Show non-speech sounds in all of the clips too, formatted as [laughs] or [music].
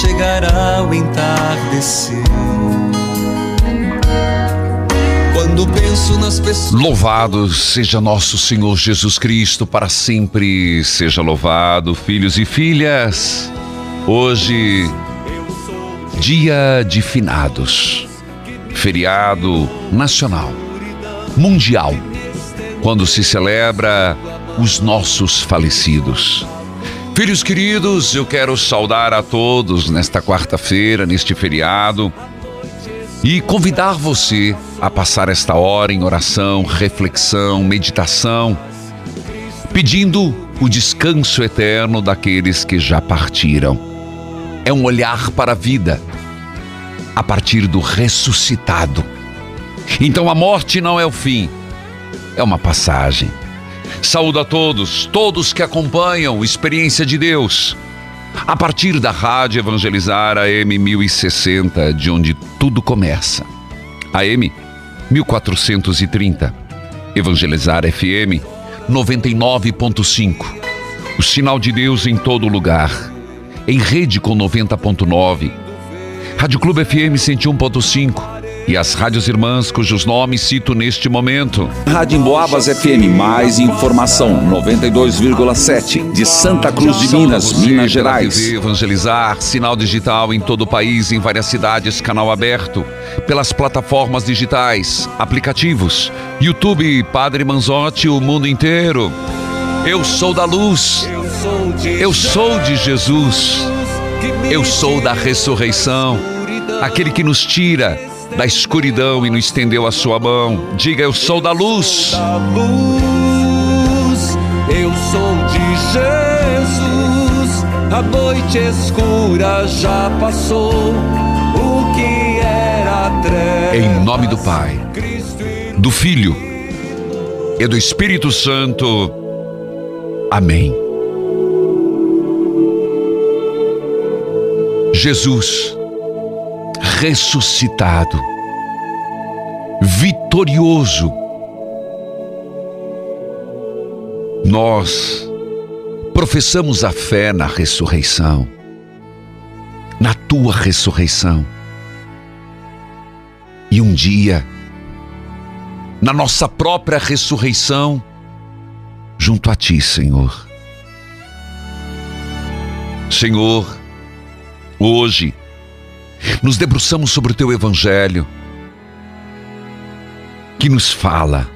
Chegará o entardecer. Quando penso nas pessoas. Louvado seja nosso Senhor Jesus Cristo, para sempre seja louvado, filhos e filhas. Hoje, dia de finados, feriado nacional, mundial, quando se celebra os nossos falecidos. Filhos queridos, eu quero saudar a todos nesta quarta-feira, neste feriado, e convidar você a passar esta hora em oração, reflexão, meditação, pedindo o descanso eterno daqueles que já partiram. É um olhar para a vida a partir do ressuscitado. Então a morte não é o fim, é uma passagem. Saúdo a todos, todos que acompanham Experiência de Deus. A partir da Rádio Evangelizar AM 1060, de onde tudo começa. AM 1430. Evangelizar FM 99.5. O sinal de Deus em todo lugar. Em rede com 90.9. Rádio Clube FM 101.5 e as rádios irmãs cujos nomes cito neste momento. Rádio Emboabas FM, mais informação, 92,7, de Santa Cruz de Minas, Minas Gerais. TV Evangelizar, sinal digital em todo o país, em várias cidades, canal aberto, pelas plataformas digitais, aplicativos, YouTube, Padre Manzotti, o mundo inteiro. Eu sou da luz, eu sou de Jesus, eu sou da ressurreição, aquele que nos tira da escuridão e nos estendeu a sua mão. Diga, eu sou da luz. da luz. Eu sou de Jesus. A noite escura já passou. O que era treva. Em nome do Pai, do Filho e do Espírito Santo. Amém. Jesus ressuscitado, vitorioso. Nós professamos a fé na ressurreição, na tua ressurreição. E um dia, na nossa própria ressurreição, junto a Ti, Senhor. Senhor, hoje, nos debruçamos sobre o Teu Evangelho, que nos fala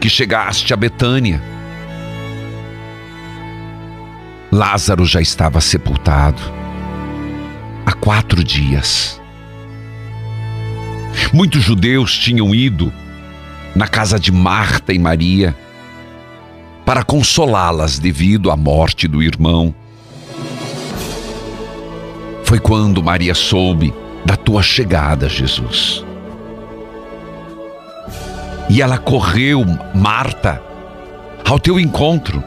que chegaste a Betânia. Lázaro já estava sepultado há quatro dias. Muitos judeus tinham ido na casa de Marta e Maria para consolá-las devido à morte do irmão. Foi quando Maria soube da tua chegada, Jesus. E ela correu, Marta, ao teu encontro.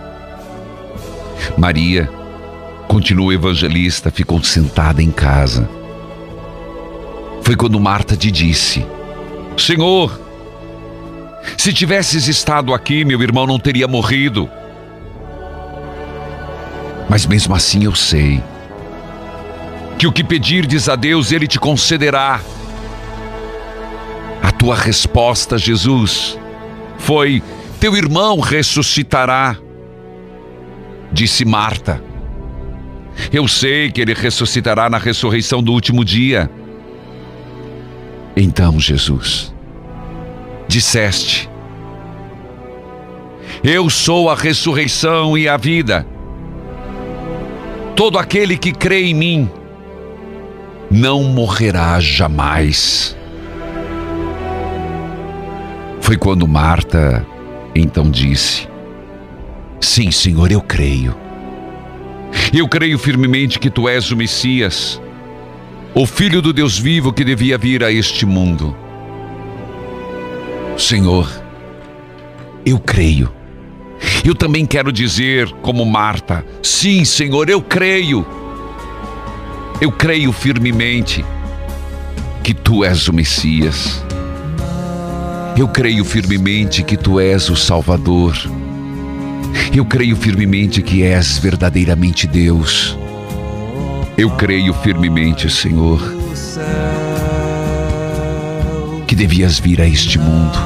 Maria, continua evangelista, ficou sentada em casa. Foi quando Marta te disse: Senhor, Se tivesses estado aqui, meu irmão não teria morrido. Mas mesmo assim eu sei que o que pedirdes a Deus, Ele te concederá. A tua resposta, Jesus, foi: Teu irmão ressuscitará. Disse Marta. Eu sei que ele ressuscitará na ressurreição do último dia. Então, Jesus, disseste: Eu sou a ressurreição e a vida. Todo aquele que crê em mim não morrerá jamais. Foi quando Marta então disse: Sim, Senhor, eu creio. Eu creio firmemente que tu és o Messias, o Filho do Deus vivo que devia vir a este mundo. Senhor, eu creio. Eu também quero dizer, como Marta: Sim, Senhor, eu creio. Eu creio firmemente que tu és o Messias. Eu creio firmemente que tu és o Salvador. Eu creio firmemente que és verdadeiramente Deus. Eu creio firmemente, Senhor, que devias vir a este mundo.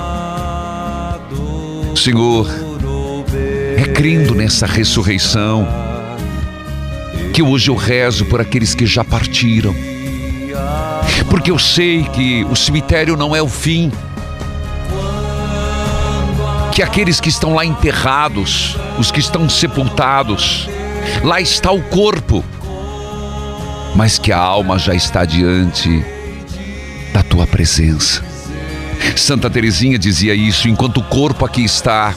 Senhor, é crendo nessa ressurreição que hoje eu rezo por aqueles que já partiram. Porque eu sei que o cemitério não é o fim. Que aqueles que estão lá enterrados, os que estão sepultados, lá está o corpo, mas que a alma já está diante da tua presença. Santa Teresinha dizia isso, enquanto o corpo aqui está,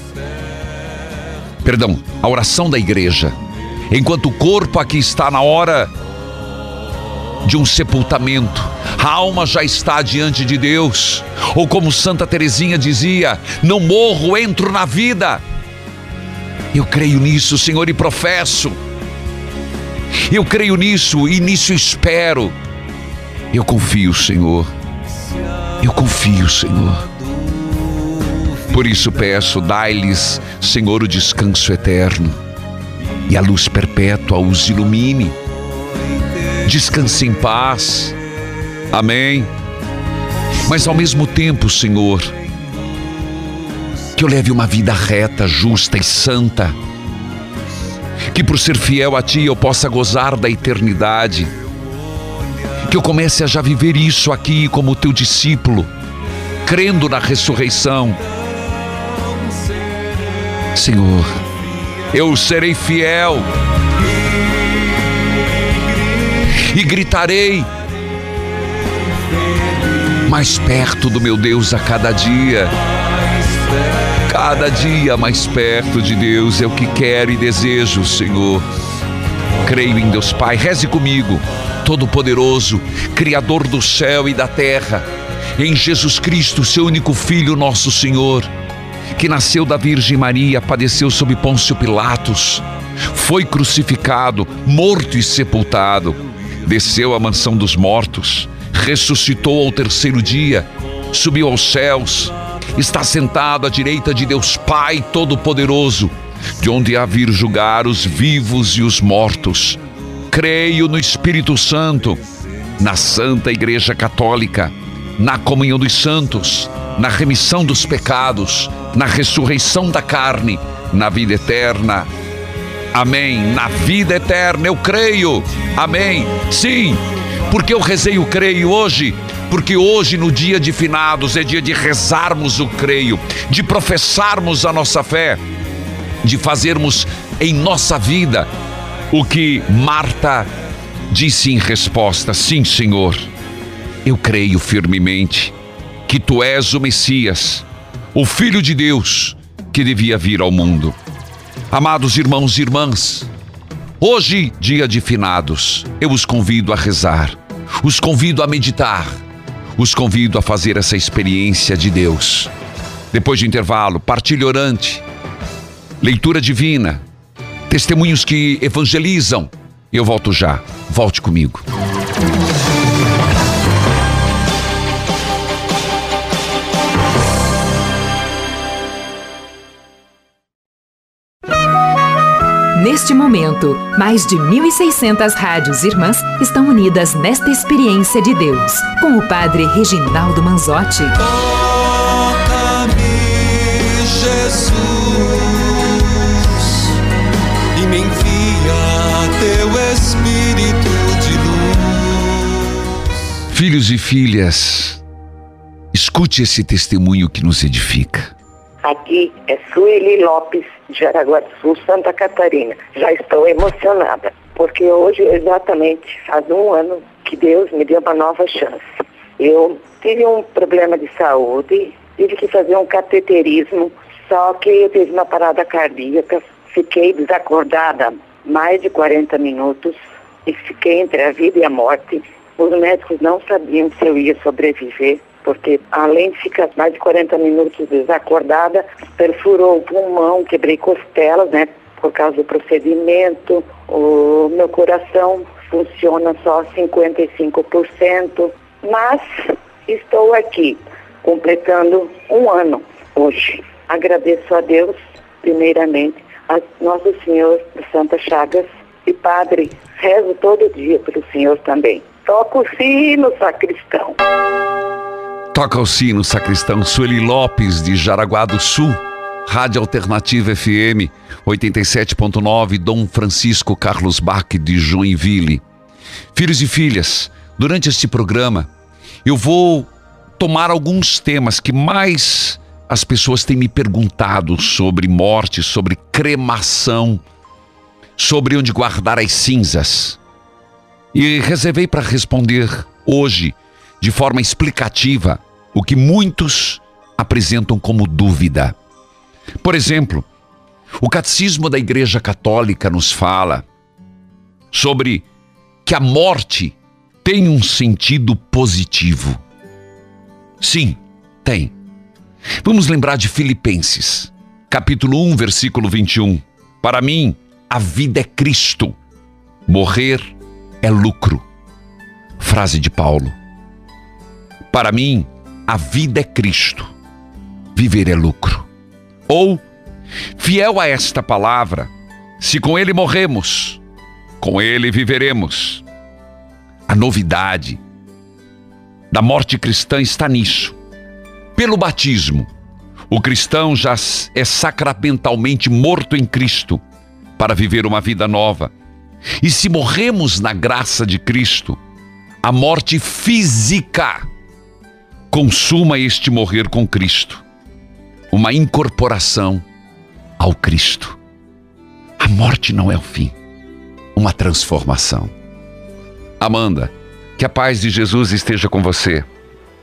perdão, a oração da igreja enquanto o corpo aqui está na hora de um sepultamento, a alma já está diante de Deus. Ou como Santa Teresinha dizia: não morro, entro na vida. Eu creio nisso, Senhor, e professo. Eu creio nisso e nisso espero. Eu confio, Senhor. Eu confio, Senhor. Por isso peço, dai-lhes, Senhor, o descanso eterno e a luz perpétua os ilumine. Descanse em paz. Amém. Mas ao mesmo tempo, Senhor, que eu leve uma vida reta, justa e santa. Que por ser fiel a Ti eu possa gozar da eternidade. Que eu comece a já viver isso aqui como Teu discípulo, crendo na ressurreição. Senhor, eu serei fiel e gritarei mais perto do meu Deus a cada dia. Cada dia mais perto de Deus é o que quero e desejo, Senhor. Creio em Deus Pai, reze comigo, Todo-Poderoso, Criador do céu e da terra, em Jesus Cristo, seu único Filho, nosso Senhor que nasceu da Virgem Maria, padeceu sob Pôncio Pilatos, foi crucificado, morto e sepultado, desceu à mansão dos mortos, ressuscitou ao terceiro dia, subiu aos céus, está sentado à direita de Deus Pai Todo-Poderoso, de onde há vir julgar os vivos e os mortos. Creio no Espírito Santo, na Santa Igreja Católica, na comunhão dos santos na remissão dos pecados, na ressurreição da carne, na vida eterna. Amém. Na vida eterna eu creio. Amém. Sim, porque eu rezei o creio hoje, porque hoje, no dia de finados, é dia de rezarmos o creio, de professarmos a nossa fé, de fazermos em nossa vida o que Marta disse em resposta: Sim, Senhor, eu creio firmemente que tu és o Messias, o Filho de Deus que devia vir ao mundo. Amados irmãos e irmãs, hoje, dia de finados, eu os convido a rezar, os convido a meditar, os convido a fazer essa experiência de Deus. Depois de intervalo, partilha orante, leitura divina, testemunhos que evangelizam. Eu volto já. Volte comigo. Neste momento, mais de 1.600 rádios irmãs estão unidas nesta experiência de Deus, com o Padre Reginaldo Manzotti. Toca-me, Jesus, e me envia teu Espírito de luz. Filhos e filhas, escute esse testemunho que nos edifica. Aqui é Sueli Lopes, de do Sul, Santa Catarina. Já estou emocionada, porque hoje exatamente faz um ano que Deus me deu uma nova chance. Eu tive um problema de saúde, tive que fazer um cateterismo, só que eu tive uma parada cardíaca, fiquei desacordada mais de 40 minutos e fiquei entre a vida e a morte. Os médicos não sabiam se eu ia sobreviver porque além de ficar mais de 40 minutos desacordada, perfurou o pulmão, quebrei costelas, né? Por causa do procedimento, o meu coração funciona só 55%, mas estou aqui, completando um ano hoje. Agradeço a Deus, primeiramente, a Nosso Senhor Santa Chagas e Padre, rezo todo dia pelo Senhor também. Toco o sino, sacristão. Toca o sino, sacristão Sueli Lopes, de Jaraguá do Sul. Rádio Alternativa FM 87.9, Dom Francisco Carlos Bach, de Joinville. Filhos e filhas, durante este programa, eu vou tomar alguns temas que mais as pessoas têm me perguntado sobre morte, sobre cremação, sobre onde guardar as cinzas. E reservei para responder hoje, de forma explicativa, o que muitos apresentam como dúvida. Por exemplo, o Catecismo da Igreja Católica nos fala sobre que a morte tem um sentido positivo. Sim, tem. Vamos lembrar de Filipenses, capítulo 1, versículo 21. Para mim, a vida é Cristo, morrer é lucro. Frase de Paulo. Para mim, a vida é Cristo, viver é lucro. Ou, fiel a esta palavra, se com Ele morremos, com Ele viveremos. A novidade da morte cristã está nisso. Pelo batismo, o cristão já é sacramentalmente morto em Cristo para viver uma vida nova. E se morremos na graça de Cristo, a morte física consuma este morrer com Cristo, uma incorporação ao Cristo. A morte não é o fim, uma transformação. Amanda, que a paz de Jesus esteja com você.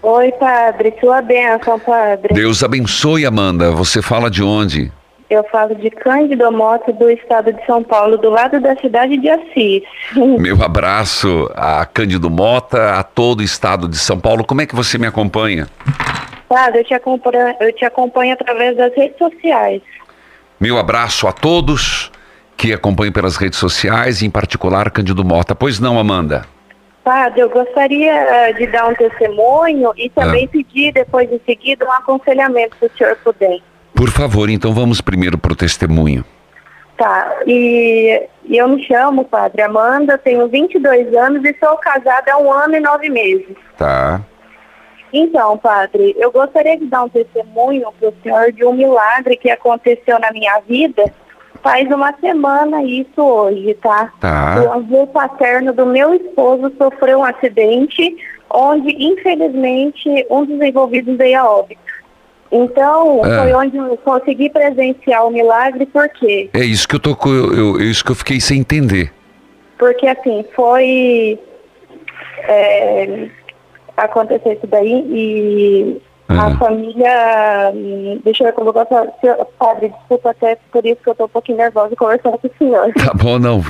Oi, padre, sua bênção, padre. Deus abençoe, Amanda. Você fala de onde? Eu falo de Cândido Mota, do estado de São Paulo, do lado da cidade de Assis. [laughs] Meu abraço a Cândido Mota, a todo o estado de São Paulo. Como é que você me acompanha? Padre, eu te acompanho, eu te acompanho através das redes sociais. Meu abraço a todos que acompanham pelas redes sociais, em particular Cândido Mota. Pois não, Amanda? Padre, eu gostaria uh, de dar um testemunho e também Ah. pedir, depois em seguida, um aconselhamento, se o senhor puder. Por favor, então vamos primeiro para o testemunho. Tá, e, eu me chamo, padre Amanda, tenho 22 anos e sou casada há um ano e nove meses. Tá? Então, padre, eu gostaria de dar um testemunho para o senhor de um milagre que aconteceu na minha vida faz uma semana isso hoje, tá? Tá. O avô paterno do meu esposo sofreu um acidente onde, infelizmente, um dos envolvidos veio a óbito. Então, É. foi onde eu consegui presenciar o milagre, por quê? É isso que eu tô eu, eu- é isso que eu fiquei sem entender. Porque assim, foi é, acontecer isso daí e Ah. a família. hum, Deixa eu ver como eu gosto. se- Padre, desculpa até por isso que eu tô um pouquinho nervosa conversando com o senhor. Tá bom, não.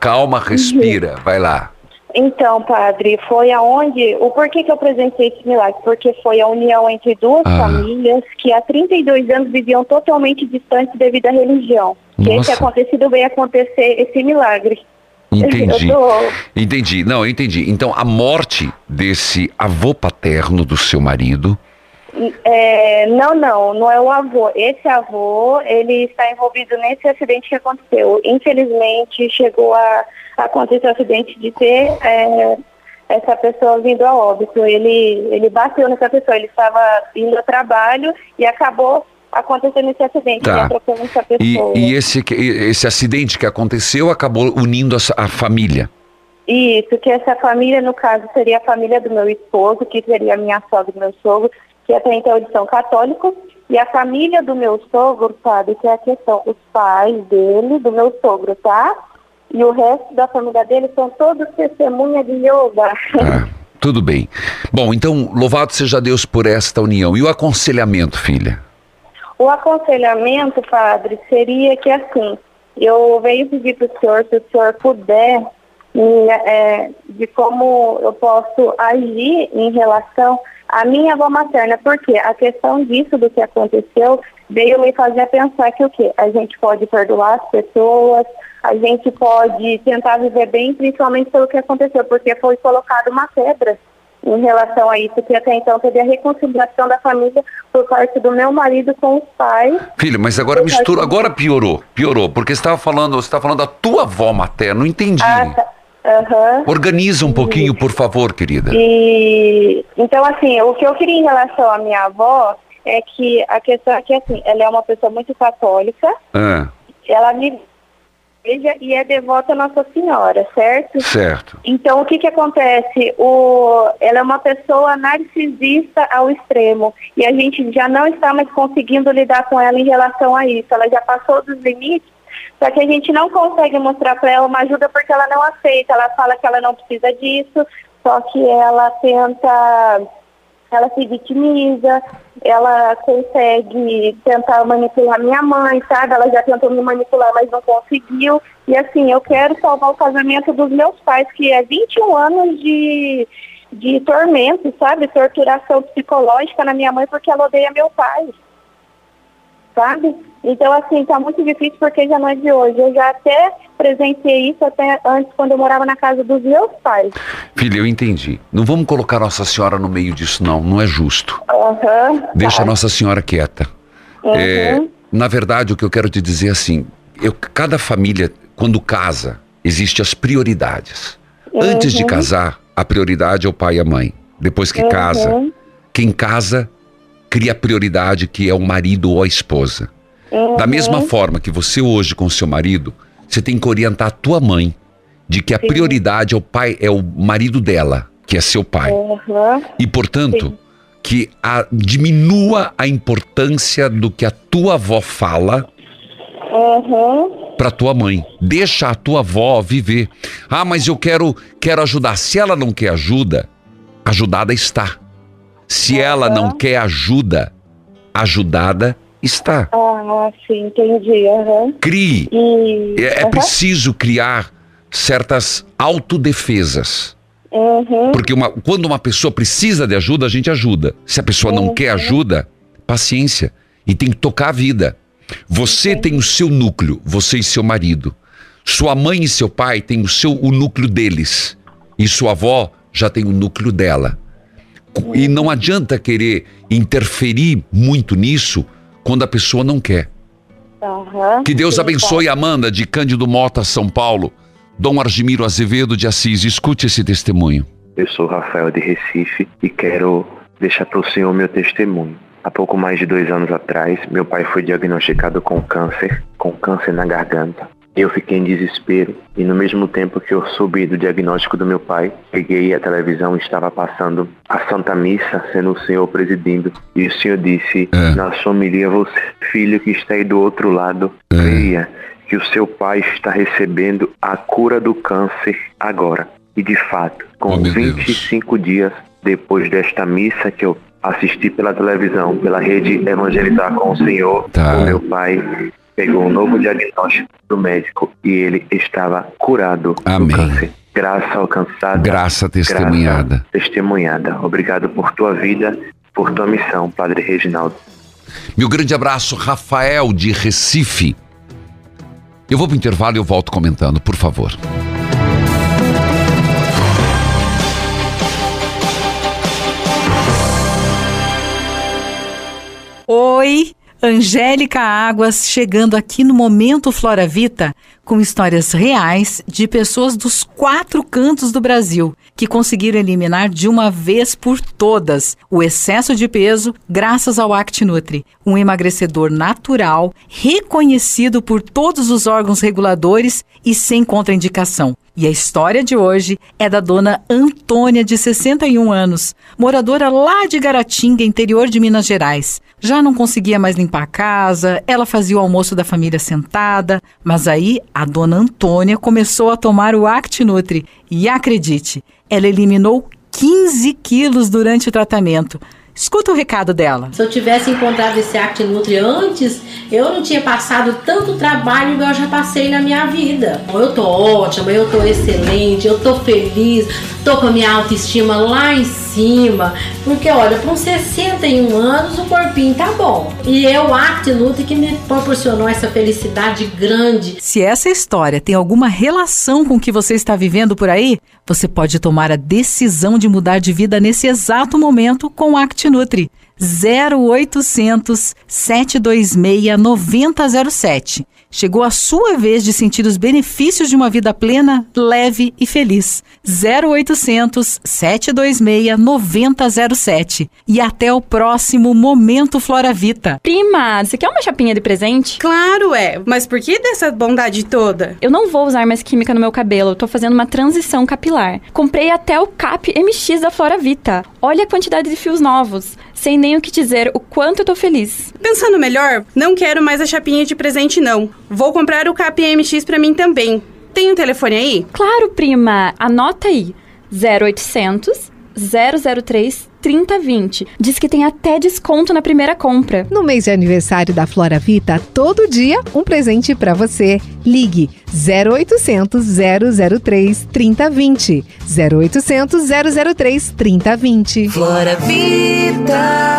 Calma, respira. [laughs] Vai lá. Então, padre, foi aonde. O porquê que eu presenciei esse milagre? Porque foi a união entre duas Ah. famílias que há 32 anos viviam totalmente distantes devido à religião. Que Nossa. esse acontecido veio acontecer esse milagre. [laughs] Entendi. Tô- Entendi. Não, eu entendi. Então, a morte desse avô paterno do seu marido É, não, não, não é o avô. Esse avô, ele está envolvido nesse acidente que aconteceu. Infelizmente, chegou a, a acontecer o acidente de ter é, essa pessoa vindo a óbito. Ele, ele bateu nessa pessoa, ele estava indo ao trabalho e acabou acontecendo esse acidente, Tá. essa E, pessoa. e esse, que- esse acidente que aconteceu acabou unindo a, a família. Isso, que essa família, no caso, seria a família do meu esposo, que seria a minha sogra e meu sogro, que até então eles são católicos, e a família do meu sogro, sabe, que é a questão, os pais dele, do meu sogro, tá? E o resto da família dele são todos testemunhas de Jeová. Ah, tudo bem. Bom, então, louvado seja Deus por esta união. E o aconselhamento, filha? O aconselhamento, padre, seria que assim, eu venho pedir para o senhor, se o senhor puder, é, de como eu posso agir em relação à minha avó materna, porque a questão disso, do que aconteceu, veio me fazer pensar que o quê? A gente pode perdoar as pessoas, a gente pode tentar viver bem, principalmente pelo que aconteceu, porque foi colocada uma pedra em relação a isso, que até então teve a reconciliação da família por parte do meu marido com os pais. Filha, mas agora mistura, agora piorou, piorou, porque você estava falando, você estava falando da tua avó materna, não entendi. Ah, tá. Aham. Organiza um pouquinho, por favor, querida. E então assim, o que eu queria em relação à minha avó é que a questão é que assim, ela é uma pessoa muito católica, Ah, ela me veja e é devota a Nossa Senhora, certo? certo. Então, o que que acontece? O, ela é uma pessoa narcisista ao extremo e a gente já não está mais conseguindo lidar com ela em relação a isso. Ela já passou dos limites, só que a gente não consegue mostrar para ela uma ajuda porque ela não aceita. Ela fala que ela não precisa disso, só que ela tenta, ela se vitimiza, ela consegue tentar manipular minha mãe, sabe? Ela já tentou me manipular, mas não conseguiu. E assim, eu quero salvar o casamento dos meus pais, que é 21 anos de, de tormento, sabe? Torturação psicológica na minha mãe porque ela odeia meu pai. Sabe? Então, assim, tá muito difícil porque já não é de hoje. Eu já até presenciei isso até antes, quando eu morava na casa dos meus pais. Filha, eu entendi. Não vamos colocar Nossa Senhora no meio disso, não. Não é justo. Aham. Deixa tá. a Nossa Senhora quieta. Uhum. É, na verdade, o que eu quero te dizer é assim, eu, cada família, quando casa, existem as prioridades. Antes de Uhum. casar, a prioridade é o pai e a mãe. Depois que casa, Uhum. quem casa cria prioridade que é o marido ou a esposa. Uhum. Da mesma forma que você hoje com seu marido, você tem que orientar a tua mãe de que a prioridade é o pai, é o marido dela, que é seu pai. Uhum. E, portanto, Sim. que a- diminua a importância do que a tua avó fala Uhum. para tua mãe. Deixa a tua avó viver. Ah, mas eu quero, quero ajudar. Se ela não quer ajuda, ajudada está. Se ela não quer ajuda, ajudada está. Ah, sim, entendi. Uhum. Crie. E... É, é Uhum. preciso criar certas autodefesas. Uhum. Porque uma- quando uma pessoa precisa de ajuda, a gente ajuda. Se a pessoa não quer ajuda, paciência. E tem que tocar a vida. Você tem o seu núcleo, você e seu marido. Sua mãe e seu pai têm o seu o núcleo deles. E sua avó já tem o núcleo dela. E não adianta querer interferir muito nisso quando a pessoa não quer. Aham. Que Deus Sim, abençoe Amanda de Cândido Mota, São Paulo. Dom Argimiro Azevedo de Assis. Escute esse testemunho. Eu sou Rafael de Recife e quero deixar para o senhor meu testemunho. Há pouco mais de dois anos atrás, meu pai foi diagnosticado com câncer, com câncer na garganta. Eu fiquei em desespero e no mesmo tempo que eu soube do diagnóstico do meu pai, peguei a televisão e estava passando a Santa Missa, sendo o senhor presidindo. E o senhor disse, É. na sua homilia, você, filho que está aí do outro lado, creia que o seu pai está recebendo a cura do câncer agora. E de fato, com Oh, meu Deus. 25 dias depois desta missa que eu assisti pela televisão, pela rede Evangelizar com o Senhor, Tá. o meu pai pegou um novo diagnóstico do médico e ele estava curado Amém. do câncer. Graça alcançada. Graça testemunhada. Graça testemunhada. Obrigado por tua vida, por tua missão, Padre Reginaldo. Meu grande abraço, Rafael de Recife. Eu vou para o intervalo e eu volto comentando, por favor. Oi, Angélica Águas chegando aqui no Momento Flora Vita com histórias reais de pessoas dos quatro cantos do Brasil que conseguiram eliminar de uma vez por todas o excesso de peso graças ao ActiNutri, um emagrecedor natural, reconhecido por todos os órgãos reguladores e sem contraindicação. E a história de hoje é da dona Antônia, de 61 anos, moradora lá de Garatinga, interior de Minas Gerais. Já não conseguia mais limpar a casa, ela fazia o almoço da família sentada, mas aí a dona Antônia começou a tomar o ActiNutri e acredite, ela eliminou 15 quilos durante o tratamento. Escuta o recado dela. Se eu tivesse encontrado esse ActiNutri antes, eu não tinha passado tanto trabalho igual eu já passei na minha vida. Eu tô ótima, eu tô excelente, eu tô feliz, tô com a minha autoestima lá em cima. Porque olha, com 61 anos o corpinho tá bom. E é o ActiNutri que me proporcionou essa felicidade grande. Se essa história tem alguma relação com o que você está vivendo por aí, você pode tomar a decisão de mudar de vida nesse exato momento com o ActiNutri. 0800 726 9007. Chegou a sua vez de sentir os benefícios de uma vida plena, leve e feliz. 0800 726 9007. E até o próximo Momento Flora Vita. Prima, você quer uma chapinha de presente? Claro, é. Mas por que dessa bondade toda? Eu não vou usar mais química no meu cabelo. Eu tô fazendo uma transição capilar. Comprei até o CAP MX da Flora Vita. Olha a quantidade de fios novos. Sem nem o que dizer o quanto eu tô feliz. Pensando melhor, não quero mais a chapinha de presente, não. Vou comprar o KPMX para mim também. Tem um telefone aí? Claro, prima. Anota aí. 0800 003 3020. Diz que tem até desconto na primeira compra. No mês de aniversário da Flora Vita, todo dia um presente para você. Ligue 0800 003 3020. 0800 003 3020. Flora Vida.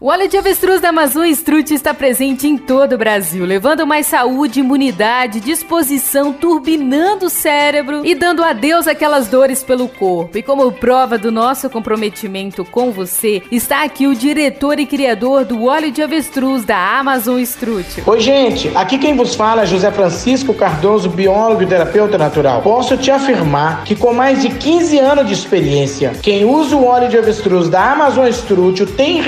O óleo de avestruz da Amazon Strut está presente em todo o Brasil, levando mais saúde, imunidade, disposição, turbinando o cérebro e dando adeus àquelas dores pelo corpo. E como prova do nosso comprometimento com você, está aqui o diretor e criador do óleo de avestruz da Amazon Strut. Oi, gente. Aqui quem vos fala é José Francisco Cardoso, biólogo e terapeuta natural. Posso te afirmar que com mais de 15 anos de experiência, quem usa o óleo de avestruz da Amazon Strut tem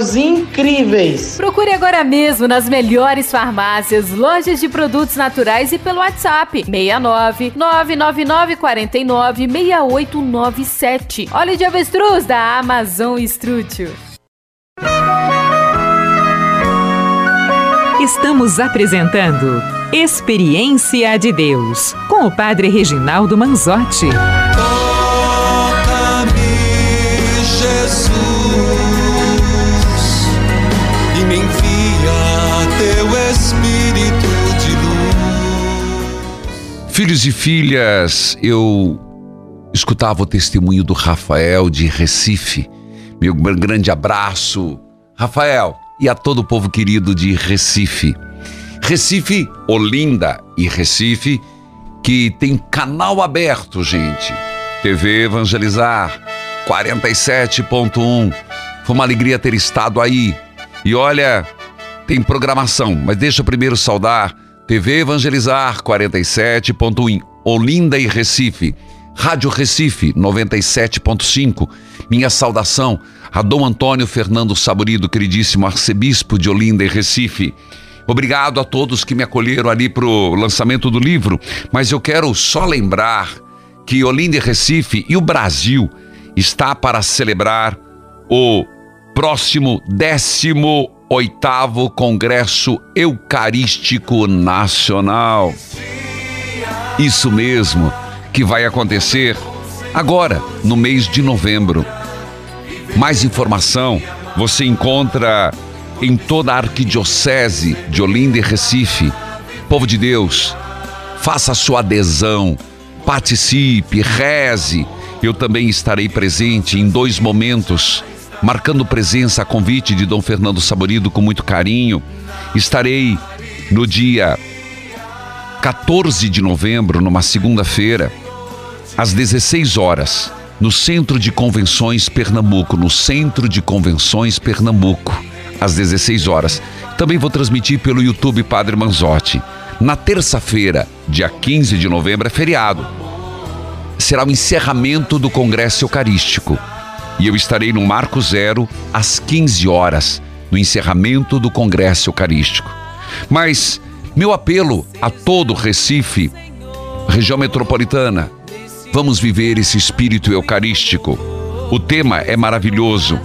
resultados incríveis. Procure agora mesmo nas melhores farmácias, lojas de produtos naturais e pelo WhatsApp 69 999 49 6897. Óleo de avestruz da Amazon Strútil. Estamos apresentando Experiência de Deus com o Padre Reginaldo Manzotti. Filhos e filhas, eu escutava o testemunho do Rafael de Recife. Meu grande abraço, Rafael, e a todo o povo querido de Recife. Recife, Olinda e Recife, que tem canal aberto, gente. TV Evangelizar 47.1. Foi uma alegria ter estado aí. E olha, tem programação, mas deixa eu primeiro saudar TV Evangelizar 47.1, Olinda e Recife. Rádio Recife 97.5. Minha saudação a Dom Antônio Fernando Saborido, queridíssimo arcebispo de Olinda e Recife. Obrigado a todos que me acolheram ali para o lançamento do livro, mas eu quero só lembrar que Olinda e Recife e o Brasil está para celebrar o próximo 18º Congresso Eucarístico Nacional. Isso mesmo, que vai acontecer agora, no mês de novembro. Mais informação você encontra em toda a arquidiocese de Olinda e Recife. Povo de Deus, faça sua adesão, participe, reze. Eu também estarei presente em dois momentos, marcando presença a convite de Dom Fernando Saborido com muito carinho. Estarei no dia 14 de novembro, numa segunda-feira, às 16 horas, no Centro de Convenções Pernambuco, no Centro de Convenções Pernambuco, às 16 horas. Também vou transmitir pelo YouTube Padre Manzotti. Na terça-feira, dia 15 de novembro, é feriado. Será o encerramento do Congresso Eucarístico. E eu estarei no Marco Zero às 15 horas, no encerramento do Congresso Eucarístico. Mas meu apelo a todo Recife, região metropolitana, vamos viver esse espírito eucarístico. O tema é maravilhoso.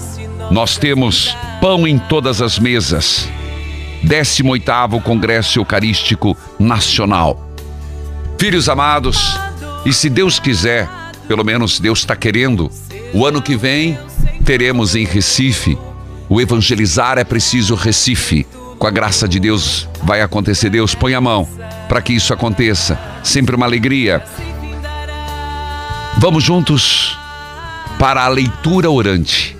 Nós temos pão em todas as mesas. 18º Congresso Eucarístico Nacional. Filhos amados, e se Deus quiser, pelo menos Deus está querendo, o ano que vem teremos em Recife o Evangelizar é Preciso Recife. Com a graça de Deus vai acontecer. Deus põe a mão para que isso aconteça. Sempre uma alegria. Vamos juntos para a leitura orante.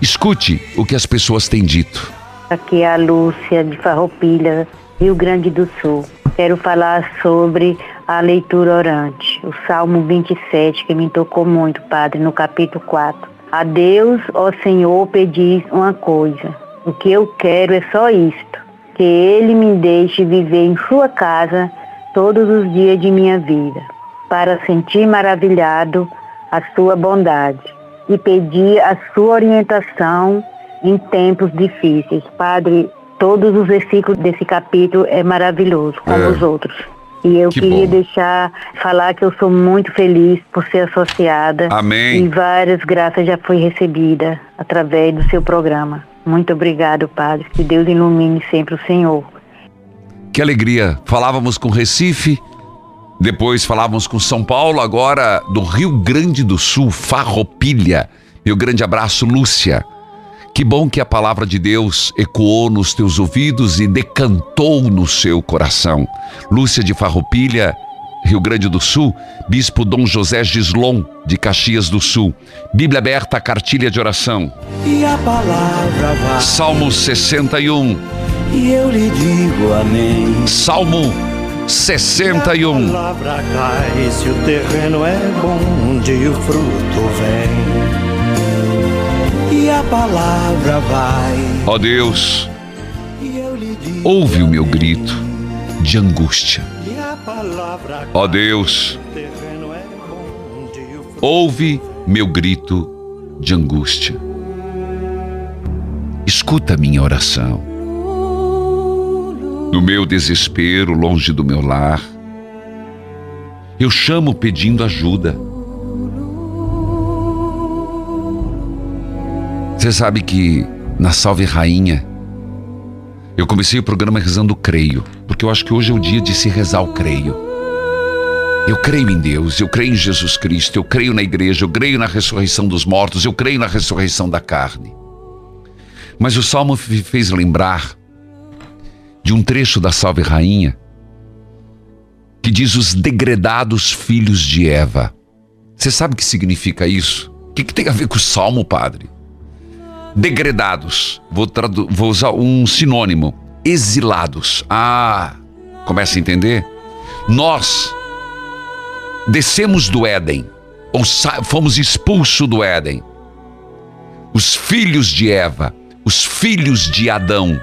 Escute o que as pessoas têm dito. Aqui é a Lúcia de Farroupilha, Rio Grande do Sul. Quero falar sobre a leitura orante, o Salmo 27, que me tocou muito, Padre, no capítulo 4. A Deus, ó Senhor, pedis uma coisa. O que eu quero é só isto, que Ele me deixe viver em sua casa todos os dias de minha vida, para sentir maravilhado a sua bondade e pedir a sua orientação em tempos difíceis. Padre, todos os versículos desse capítulo é maravilhoso, como É. os outros. E eu Que queria bom. deixar falar que eu sou muito feliz por ser associada. Amém. E várias graças já foi recebida através do seu programa. Muito obrigado, Padre. Que Deus ilumine sempre o Senhor. Que alegria. Falávamos com Recife, depois falávamos com São Paulo, agora do Rio Grande do Sul, Farroupilha. Meu grande abraço, Lúcia. Que bom que a palavra de Deus ecoou nos teus ouvidos e decantou no seu coração. Lúcia de Farroupilha, Rio Grande do Sul, Bispo Dom José Gislon, de Caxias do Sul. Bíblia aberta, cartilha de oração. E a palavra vai. Salmo 61. E eu lhe digo amém. Salmo 61. A palavra cai se o terreno é bom, onde o fruto vem. Palavra vai. Ó Deus, ouve o meu grito de angústia. Ó Deus, ouve meu grito de angústia. Escuta minha oração. No meu desespero, longe do meu lar, eu chamo pedindo ajuda. Você sabe que na Salve Rainha, eu comecei o programa rezando creio, porque eu acho que hoje é o dia de se rezar o creio. Eu creio em Deus, eu creio em Jesus Cristo, eu creio na igreja, eu creio na ressurreição dos mortos, eu creio na ressurreição da carne. Mas o salmo me fez lembrar de um trecho da Salve Rainha que diz os degredados filhos de Eva. Você sabe o que significa isso? O que, que tem a ver com o salmo, padre? Degredados. Vou, vou usar um sinônimo. Exilados. Ah, começa a entender? Nós descemos do Éden, ou fomos expulsos do Éden. Os filhos de Eva, os filhos de Adão,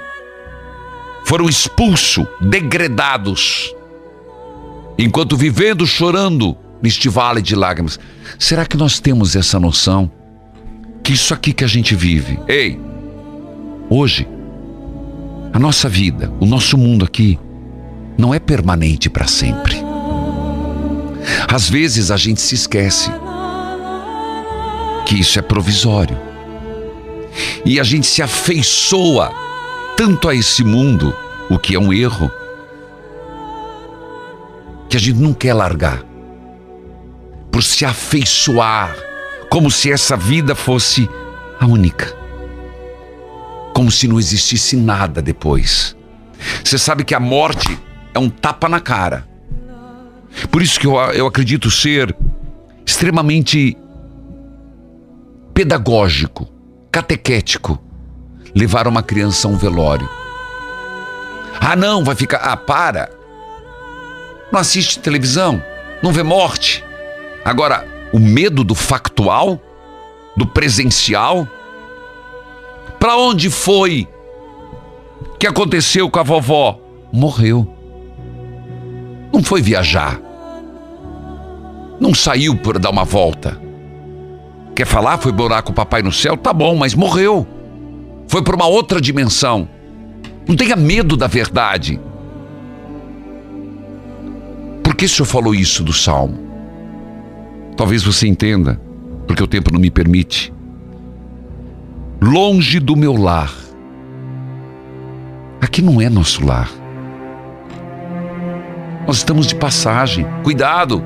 foram expulsos, degredados, enquanto vivendo chorando neste vale de lágrimas. Será que nós temos essa noção? Que isso aqui que a gente vive, ei, hoje, a nossa vida, o nosso mundo aqui, não é permanente para sempre. Às vezes a gente se esquece que isso é provisório. E a gente se afeiçoa tanto a esse mundo, o que é um erro, que a gente não quer largar. Por se afeiçoar, como se essa vida fosse a única. Como se não existisse nada depois. Você sabe que a morte é um tapa na cara. Por isso que eu, eu acredito ser extremamente pedagógico, catequético, levar uma criança a um velório. Ah, não, vai ficar. Ah, para! Não assiste televisão, não vê morte. Agora, O medo do factual? Do presencial? Para onde foi que aconteceu com a vovó? Morreu. Não foi viajar. Não saiu por dar uma volta. Quer falar? Foi morar com o papai no céu? Tá bom, mas morreu. Foi para uma outra dimensão. Não tenha medo da verdade. Por que o senhor falou isso do salmo? Talvez você entenda, porque o tempo não me permite. Longe do meu lar. Aqui não é nosso lar. Nós estamos de passagem. Cuidado!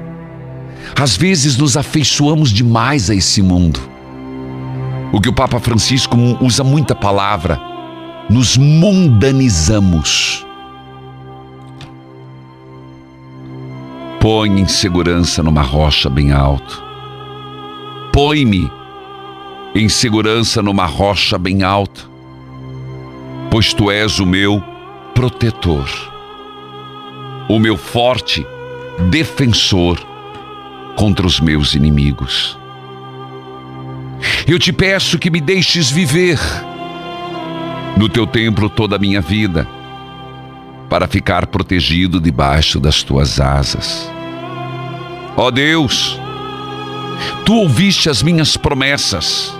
Às vezes nos afeiçoamos demais a esse mundo. O que o Papa Francisco usa muita palavra, nos mundanizamos. Põe em segurança numa rocha bem alto. Põe-me em segurança numa rocha bem alta, pois tu és o meu protetor, o meu forte defensor contra os meus inimigos. Eu te peço que me deixes viver no teu templo toda a minha vida, para ficar protegido debaixo das tuas asas. Ó Deus, tu ouviste as minhas promessas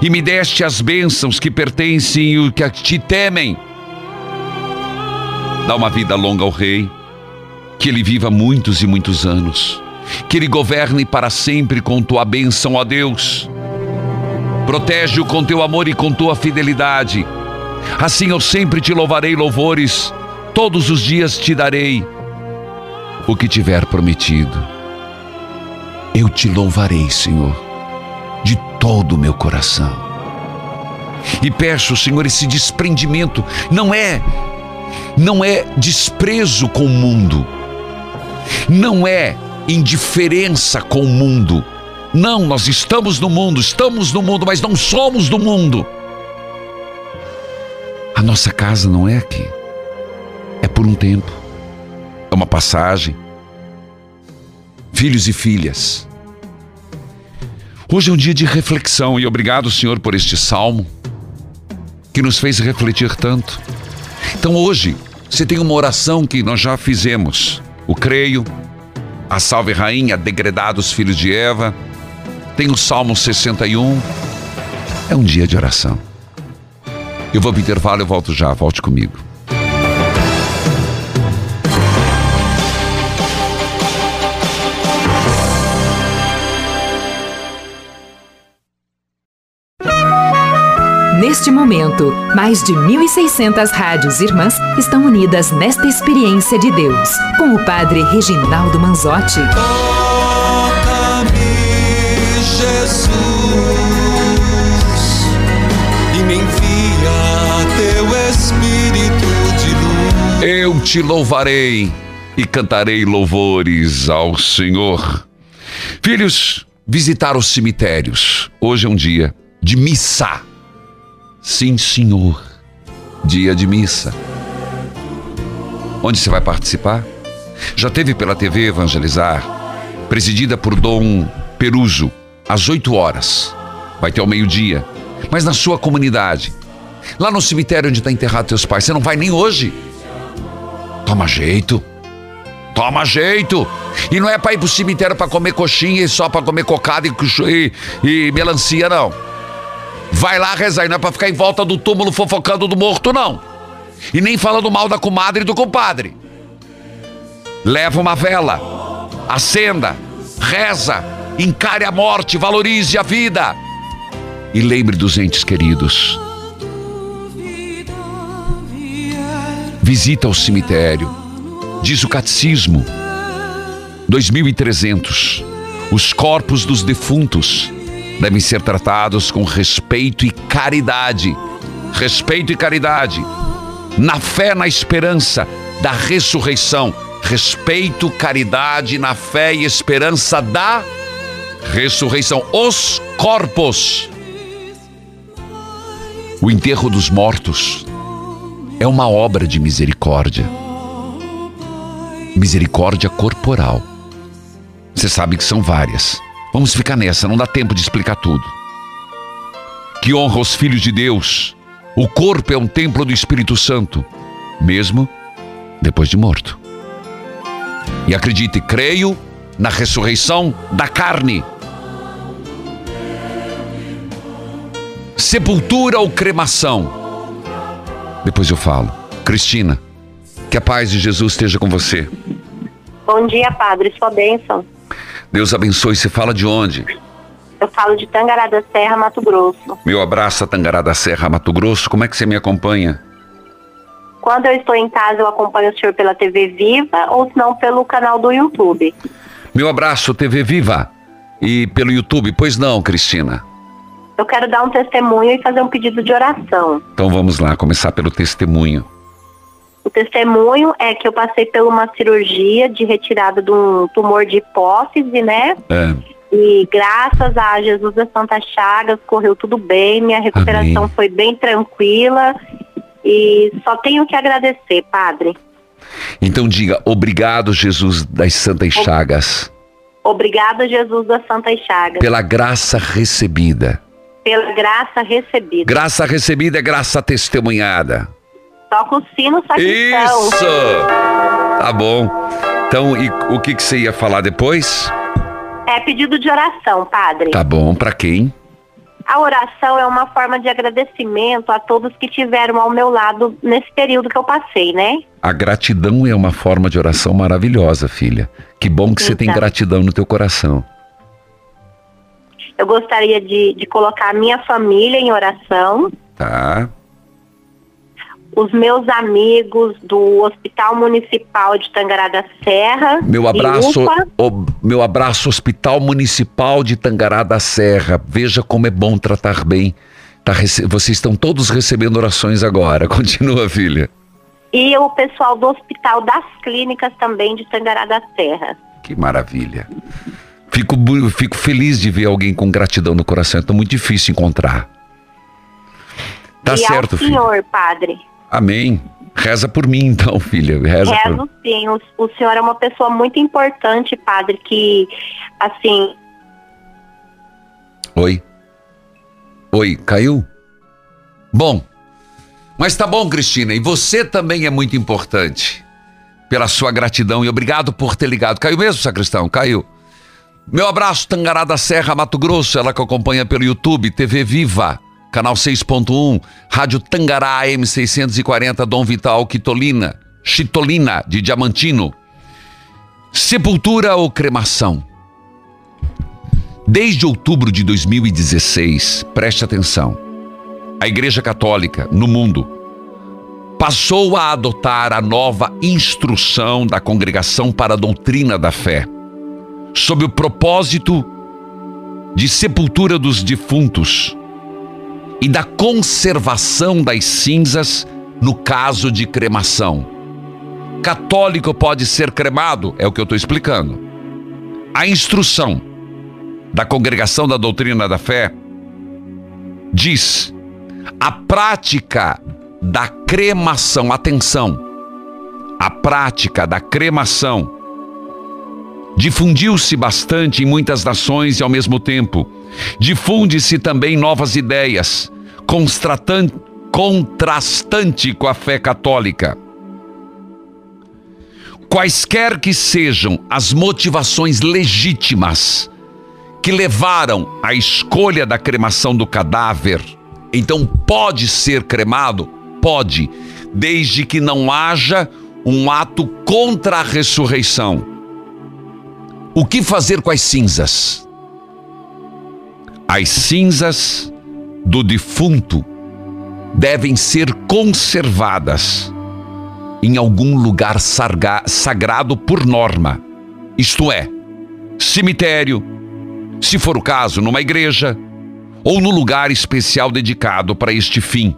e me deste as bênçãos que pertencem e que ti temem. Dá uma vida longa ao rei, que ele viva muitos e muitos anos que Ele governe para sempre com tua bênção, ó Deus. Protege-o com teu amor e com tua fidelidade. Assim eu sempre te louvarei louvores, todos os dias te darei o que tiver prometido. Eu te louvarei, Senhor, de todo o meu coração. E peço, Senhor, esse desprendimento não é não é desprezo com o mundo. Não é indiferença com o mundo. Não, nós estamos no mundo, estamos no mundo, mas não somos do mundo. A nossa casa não é aqui. É por um tempo. É uma passagem. Filhos e filhas. Hoje é um dia de reflexão e obrigado, Senhor, por este salmo que nos fez refletir tanto. Então hoje, você tem uma oração que nós já fizemos. O creio, a Salve Rainha, Degredados Filhos de Eva. Tem o Salmo 61. É um dia de oração. Eu vou para o intervalo e volto já. Volte comigo. Neste momento, mais de 1.600 rádios irmãs estão unidas nesta experiência de Deus, com o Padre Reginaldo Manzotti. Toca-me, Jesus, e me envia teu Espírito de luz. Eu te louvarei e cantarei louvores ao Senhor. Filhos, visitar os cemitérios. Hoje é um dia de missa. Sim, senhor. Dia de missa. Onde você vai participar? Já teve pela TV Evangelizar, presidida por Dom Peruso, às 8 horas. Vai ter ao meio-dia. Mas na sua comunidade, lá no cemitério onde está enterrado teus pais, você não vai nem hoje. Toma jeito. Toma jeito. E não é para ir pro cemitério para comer coxinha e só para comer cocada e, e, e melancia, não. Vai lá rezar, não é pra ficar em volta do túmulo fofocando do morto, não. E nem falando mal da comadre e do compadre. Leva uma vela, acenda, reza, encare a morte, valorize a vida. E lembre dos entes queridos. Visita o cemitério. Diz o catecismo. 2300. Os corpos dos defuntos devem ser tratados com respeito e caridade. Respeito e caridade. Na fé, na esperança da ressurreição. Respeito, caridade, na fé e esperança da ressurreição. Os corpos. O enterro dos mortos é uma obra de misericórdia. Misericórdia corporal. Você sabe que são várias Vamos ficar nessa, não dá tempo de explicar tudo. Que honra os filhos de Deus. O corpo é um templo do Espírito Santo, mesmo depois de morto. E acredite, creio na ressurreição da carne. Sepultura ou cremação? Depois eu falo. Cristina, que a paz de Jesus esteja com você. Bom dia, padre. Sua bênção. Deus abençoe. Você fala de onde? Eu falo de Tangará da Serra, Mato Grosso. Meu abraço a Tangará da Serra, Mato Grosso. Como é que você me acompanha? Quando eu estou em casa, eu acompanho o senhor pela TV Viva ou se não pelo canal do YouTube. Meu abraço, TV Viva. E pelo YouTube. Pois não, Cristina. Eu quero dar um testemunho e fazer um pedido de oração. Então vamos lá, começar pelo testemunho. O testemunho é que eu passei por uma cirurgia de retirada de um tumor de hipófise, né? É. E graças a Jesus das Santas Chagas, correu tudo bem, minha recuperação foi bem tranquila. E só tenho que agradecer, padre. Então diga, obrigado, Jesus das Santas Chagas, Obrigada, Jesus das Santas Chagas, pela graça recebida. pela graça recebida. Graça recebida é graça testemunhada. Toca o sino, sacristão. Isso! Tá bom. Então, e o que, que você ia falar depois? É pedido de oração, padre. Tá bom, pra quem? A oração é uma forma de agradecimento a todos que tiveram ao meu lado nesse período que eu passei, né? A gratidão é uma forma de oração maravilhosa, filha. Que bom que você tem Então. gratidão no teu coração. Eu gostaria de, de colocar a minha família em oração, Tá? Os meus amigos do Hospital Municipal de Tangará da Serra. Meu abraço, o- meu abraço Hospital Municipal de Tangará da Serra. Veja como é bom tratar bem. Tá Vocês estão todos recebendo orações agora. [laughs] Continua, filha. E o pessoal do Hospital das Clínicas também de Tangará da Serra. Que maravilha. Fico, fico feliz de ver alguém com gratidão no coração. É tão muito difícil encontrar. Tá e certo, ao filho. senhor, padre. Amém. Reza por mim, então, [laughs] filha. Reza por Rezo sim. O, o senhor é uma pessoa muito importante, padre, que, assim, Oi? Oi, caiu? Bom, mas tá bom, Cristina, e você também é muito importante pela sua gratidão e obrigado por ter ligado. Caiu mesmo, sacristão? Caiu. Meu abraço, Tangará da Serra, Mato Grosso, ela que acompanha pelo YouTube, TV Viva, canal 6.1, Rádio Tangará M640, Dom Vital, Quitolina, Chitolina, de Diamantino. Sepultura ou cremação? Desde outubro de 2016, preste atenção, a Igreja Católica no mundo passou a adotar a nova instrução da Congregação para a Doutrina da Fé, sob o propósito de sepultura dos defuntos e da conservação das cinzas no caso de cremação. Católico pode ser cremado, é o que eu estou explicando. A instrução da Congregação da Doutrina da Fé diz a prática da cremação, atenção, a prática da cremação difundiu-se bastante em muitas nações e ao mesmo tempo difunde-se também novas ideias, contrastante com a fé católica. Quaisquer que sejam as motivações legítimas que levaram à escolha da cremação do cadáver, então pode ser cremado? Pode, desde que não haja um ato contra a ressurreição. O que fazer com as cinzas? As cinzas do defunto devem ser conservadas em algum lugar sagrado por norma, isto é, cemitério, se for o caso, numa igreja ou no lugar especial dedicado para este fim,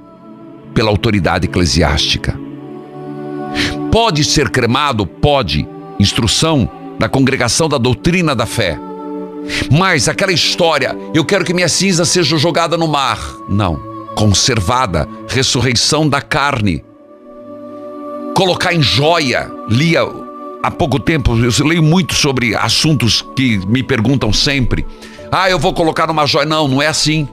pela autoridade eclesiástica. Pode ser cremado? Pode. Instrução da congregação da doutrina da fé. Mas aquela história, eu quero que minha cinza seja jogada no mar. Não. Conservada, ressurreição da carne. Colocar em joia, lia há pouco tempo, eu leio muito sobre assuntos que me perguntam sempre. Ah, eu vou colocar numa joia. Não, não é assim.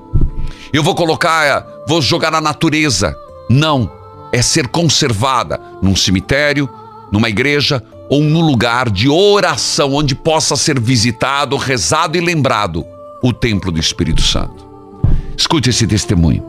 Eu vou colocar, vou jogar na natureza. Não. É ser conservada num cemitério, numa igreja ou num lugar de oração onde possa ser visitado, rezado e lembrado o templo do Espírito Santo. Escute esse testemunho.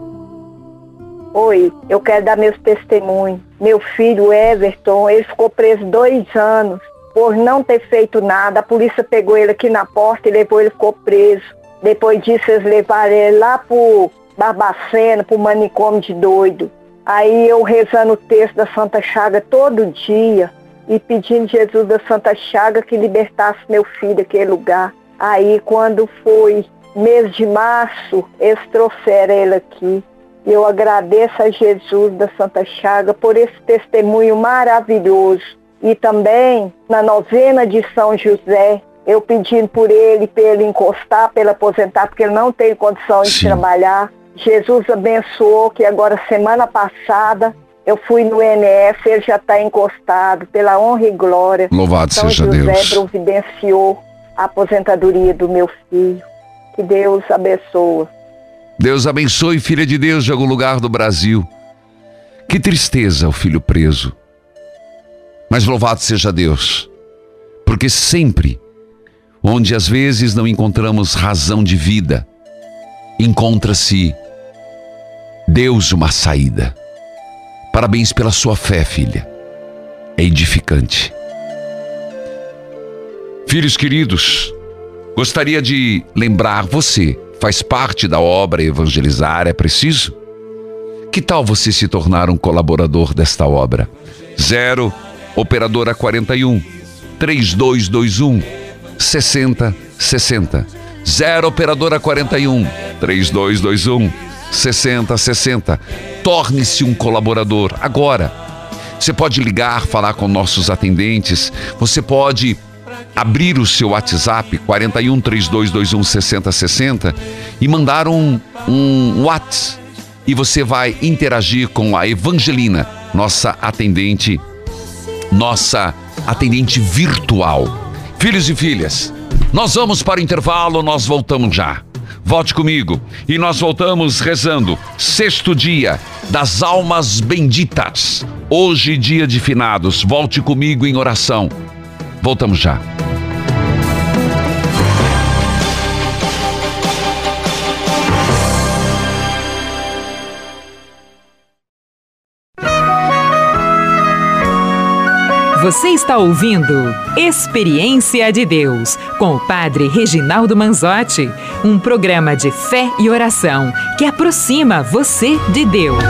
Oi, eu quero dar meus testemunhos. Meu filho Everton, ele ficou preso dois anos por não ter feito nada. A polícia pegou ele aqui na porta e levou ele, ficou preso. Depois disso, eles levaram ele lá pro Barbacena, pro manicômio de doido. Aí eu rezando o texto da Santa Chaga todo dia e pedindo Jesus da Santa Chaga que libertasse meu filho daquele lugar. Aí quando foi mês de março, eles trouxeram ele aqui. Eu agradeço a Jesus da Santa Chaga por esse testemunho maravilhoso. E também na novena de São José, eu pedindo por ele, para ele encostar, para ele aposentar, porque ele não tem condição de trabalhar. Jesus abençoou que agora, semana passada, eu fui no NF, ele já está encostado, pela honra e glória. Louvado São seja José Deus. providenciou a aposentadoria do meu filho. Que Deus abençoe. Deus abençoe, filha de Deus, de algum lugar do Brasil. Que tristeza o filho preso. Mas louvado seja Deus, porque sempre, onde às vezes não encontramos razão de vida, encontra-se Deus uma saída. Parabéns pela sua fé, filha. É edificante. Filhos queridos, gostaria de lembrar você, faz parte da obra Evangelizar, é preciso? Que tal você se tornar um colaborador desta obra? 0 Operadora 41 3221 6060. 0 Operadora 41 3221 6060. Torne-se um colaborador agora. Você pode ligar, falar com nossos atendentes. Você pode abrir o seu WhatsApp 41 3221 6060 e mandar um, um WhatsApp. E você vai interagir com a Evangelina, nossa atendente, nossa atendente virtual. Filhos e filhas, nós vamos para o intervalo, nós voltamos já. Volte comigo e nós voltamos rezando. Sexto dia das almas benditas. Hoje, dia de finados. Volte comigo em oração. Voltamos já. Você está ouvindo Experiência de Deus com o Padre Reginaldo Manzotti, um programa de fé e oração que aproxima você de Deus.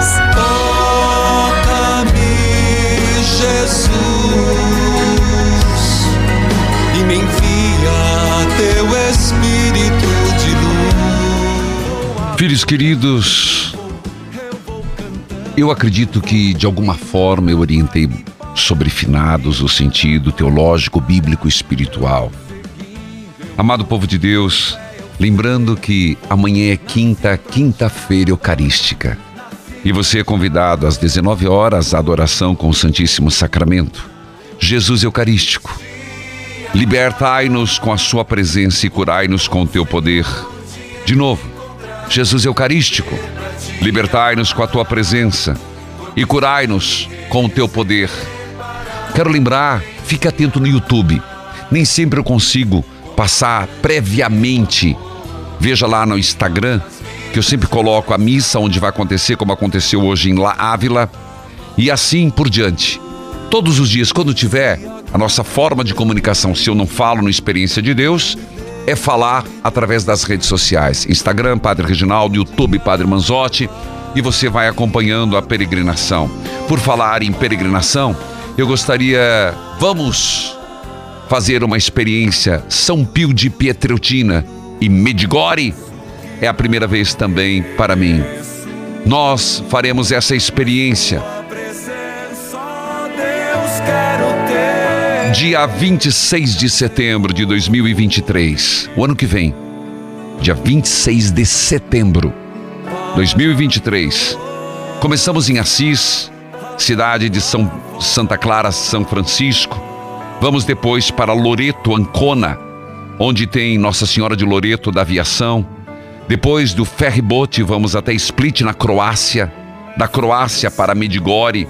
Toca-me, Jesus, e me envia teu Espírito de luz. Filhos queridos, eu acredito que de alguma forma eu orientei sobre finados o sentido teológico, bíblico e espiritual. Amado povo de Deus, lembrando que amanhã é quinta, quinta-feira eucarística. E você é convidado às 19 horas à adoração com o Santíssimo Sacramento. Jesus Eucarístico. Libertai-nos com a sua presença e curai-nos com o teu poder. De novo, Jesus Eucarístico. Libertai-nos com a tua presença e curai-nos com o teu poder. Quero lembrar, fique atento no YouTube. Nem sempre eu consigo passar previamente. Veja lá no Instagram, que eu sempre coloco a missa onde vai acontecer, como aconteceu hoje em La Ávila, e assim por diante. Todos os dias, quando tiver a nossa forma de comunicação, se eu não falo no Experiência de Deus, é falar através das redes sociais. Instagram, Padre Reginaldo, YouTube, Padre Manzotti, e você vai acompanhando a peregrinação. Por falar em peregrinação, eu gostaria, vamos fazer uma experiência São Pio de Pietreutina e Medigore. É a primeira vez também para mim. Nós faremos essa experiência dia 26 de setembro de 2023, o ano que vem. Dia 26 de setembro 2023. Começamos em Assis, cidade de São Santa Clara, São Francisco, Vamos depois para Loreto, Ancona, onde tem Nossa Senhora de Loreto da Aviação. Depois do ferryboat, vamos até Split, na Croácia. Da Croácia para Medigore,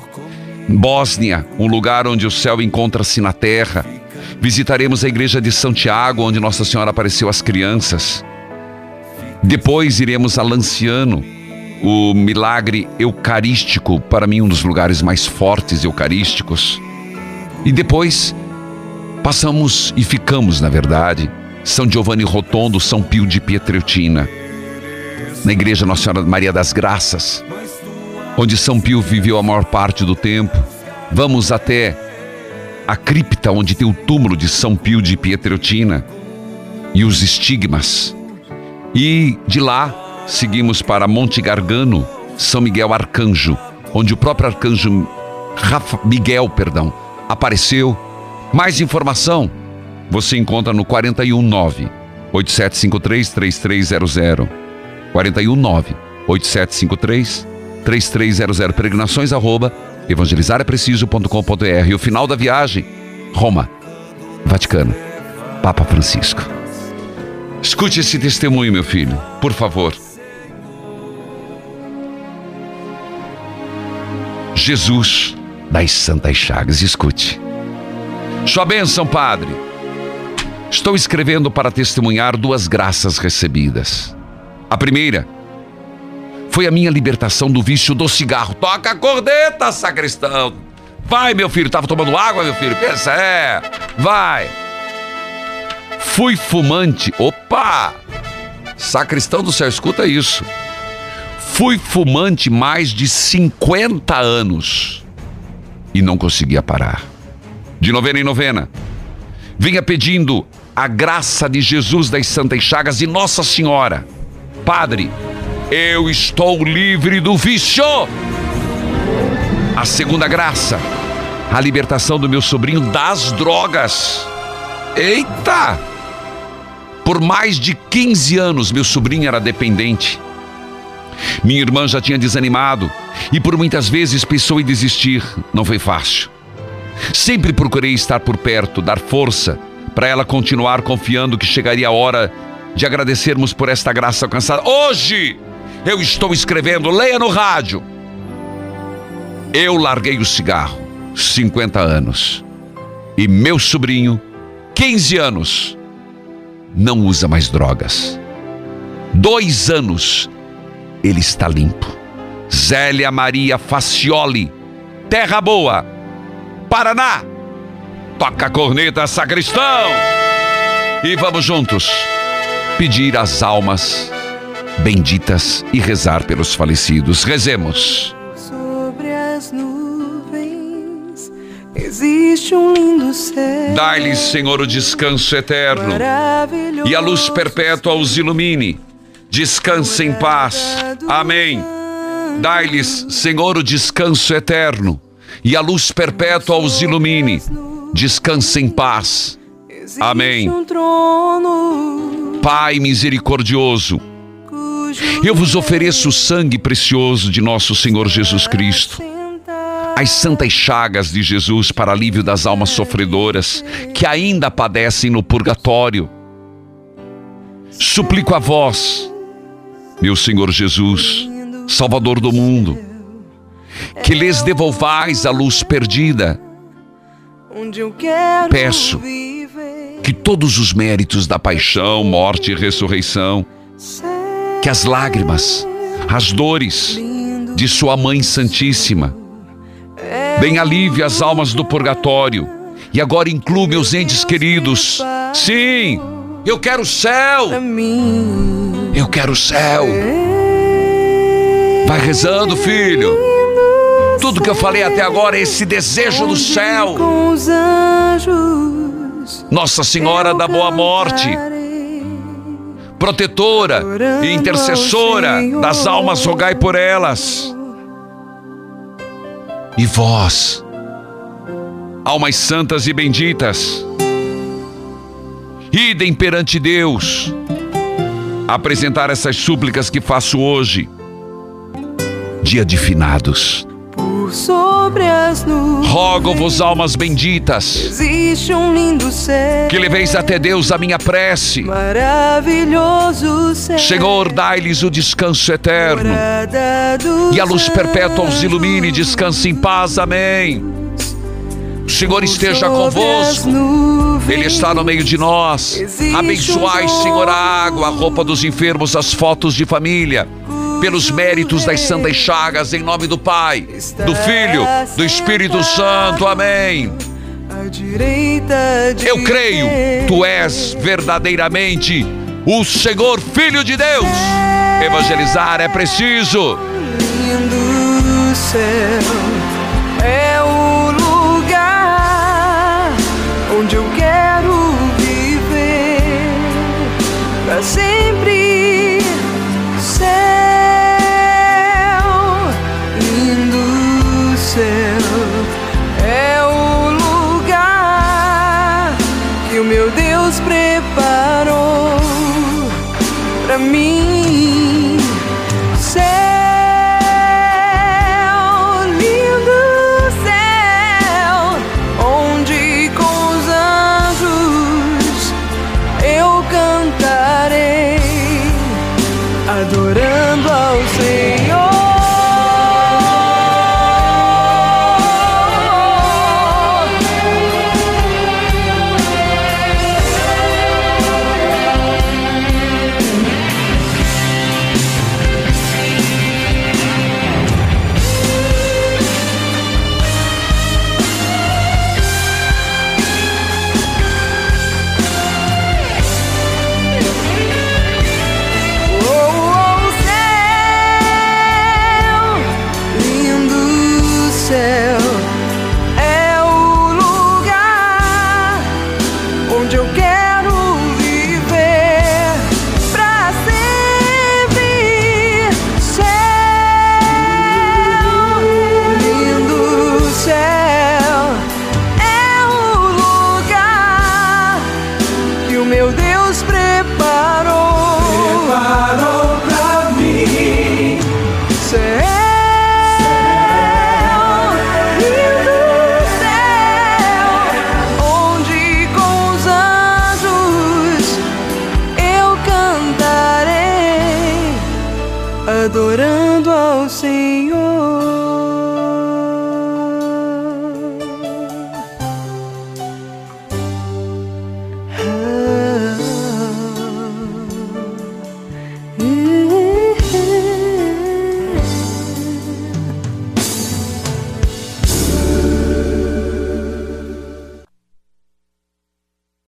Bósnia, um lugar onde o céu encontra-se na terra. Visitaremos a igreja de Santiago, onde Nossa Senhora apareceu às crianças. Depois iremos a Lanciano, o milagre eucarístico, para mim um dos lugares mais fortes eucarísticos. E depois passamos e ficamos, na verdade, São Giovanni Rotondo, São Pio de Pietreutina, na igreja Nossa Senhora Maria das Graças, onde São Pio viveu a maior parte do tempo. Vamos até a cripta onde tem o túmulo de São Pio de Pietreutina e os estigmas. E de lá seguimos para Monte Gargano, São Miguel Arcanjo, onde o próprio arcanjo Rafa, Miguel, perdão, apareceu. Mais informação você encontra no 419 8753 3300. 419 8753 3300. Peregrinações arroba evangelizarepreciso.com.br. E o final da viagem, Roma, Vaticano, Papa Francisco. Escute esse testemunho, meu filho, por favor. Jesus das Santas Chagas, escute. Sua bênção, Padre. Estou escrevendo para testemunhar duas graças recebidas. A primeira foi a minha libertação do vício do cigarro. Toca a corneta, sacristão. Vai, meu filho. Tava tomando água, meu filho. Pensa, é. Vai. Fui fumante. Opa! Sacristão do céu, escuta isso. Fui fumante mais de 50 anos e não conseguia parar. De novena em novena, vinha pedindo a graça de Jesus das Santas Chagas e Nossa Senhora. Padre, eu estou livre do vício. A segunda graça, a libertação do meu sobrinho das drogas. Eita! Por mais de 15 anos, meu sobrinho era dependente. Minha irmã já tinha desanimado e por muitas vezes pensou em desistir. Não foi fácil. Sempre procurei estar por perto, dar força para ela continuar confiando que chegaria a hora de agradecermos por esta graça alcançada. Hoje eu estou escrevendo, leia no rádio. Eu larguei o cigarro, 50 anos. E meu sobrinho, 15 anos, não usa mais drogas. Dois anos, ele está limpo. Zélia Maria Facioli, Terra Boa, Paraná. Toca a corneta, sacristão. E vamos juntos pedir as almas benditas e rezar pelos falecidos. Rezemos. Sobre as nuvens existe um lindo céu. Dai-lhes, Senhor, o descanso eterno e a luz perpétua os ilumine. Descanse em paz. Amém. Dai-lhes, Senhor, o descanso eterno e a luz perpétua os ilumine. Descanse em paz. Amém. Pai misericordioso, eu vos ofereço o sangue precioso de nosso Senhor Jesus Cristo, as santas chagas de Jesus para alívio das almas sofredoras que ainda padecem no purgatório. Suplico a vós, meu Senhor Jesus, Salvador do mundo, que lhes devolvais a luz perdida. Peço que todos os méritos da paixão, morte e ressurreição, que as lágrimas, as dores de Sua Mãe Santíssima, bem alivie as almas do purgatório e agora inclua meus entes queridos. Sim, eu quero o céu. Eu quero o céu. Vai rezando, filho. Tudo que eu falei até agora é esse desejo do céu. Nossa Senhora da Boa Morte, protetora e intercessora das almas, rogai por elas. E vós, almas santas e benditas, idem perante Deus, apresentar essas súplicas que faço hoje, dia de finados. por sobre as nuvens. Rogo-vos, almas benditas, Existe um lindo céu. que leveis até Deus a minha prece. Maravilhoso céu. Senhor, dai-lhes o descanso eterno. E a luz perpétua os ilumine. Descanse em paz. Amém. O Senhor esteja convosco. Ele está no meio de nós. Abençoai, Senhor, a água, a roupa dos enfermos, as fotos de família. Pelos méritos das santas chagas, em nome do Pai, do Filho, do Espírito Santo. Amém. Eu creio, tu és verdadeiramente o Senhor Filho de Deus. Evangelizar é preciso. lindo céu. É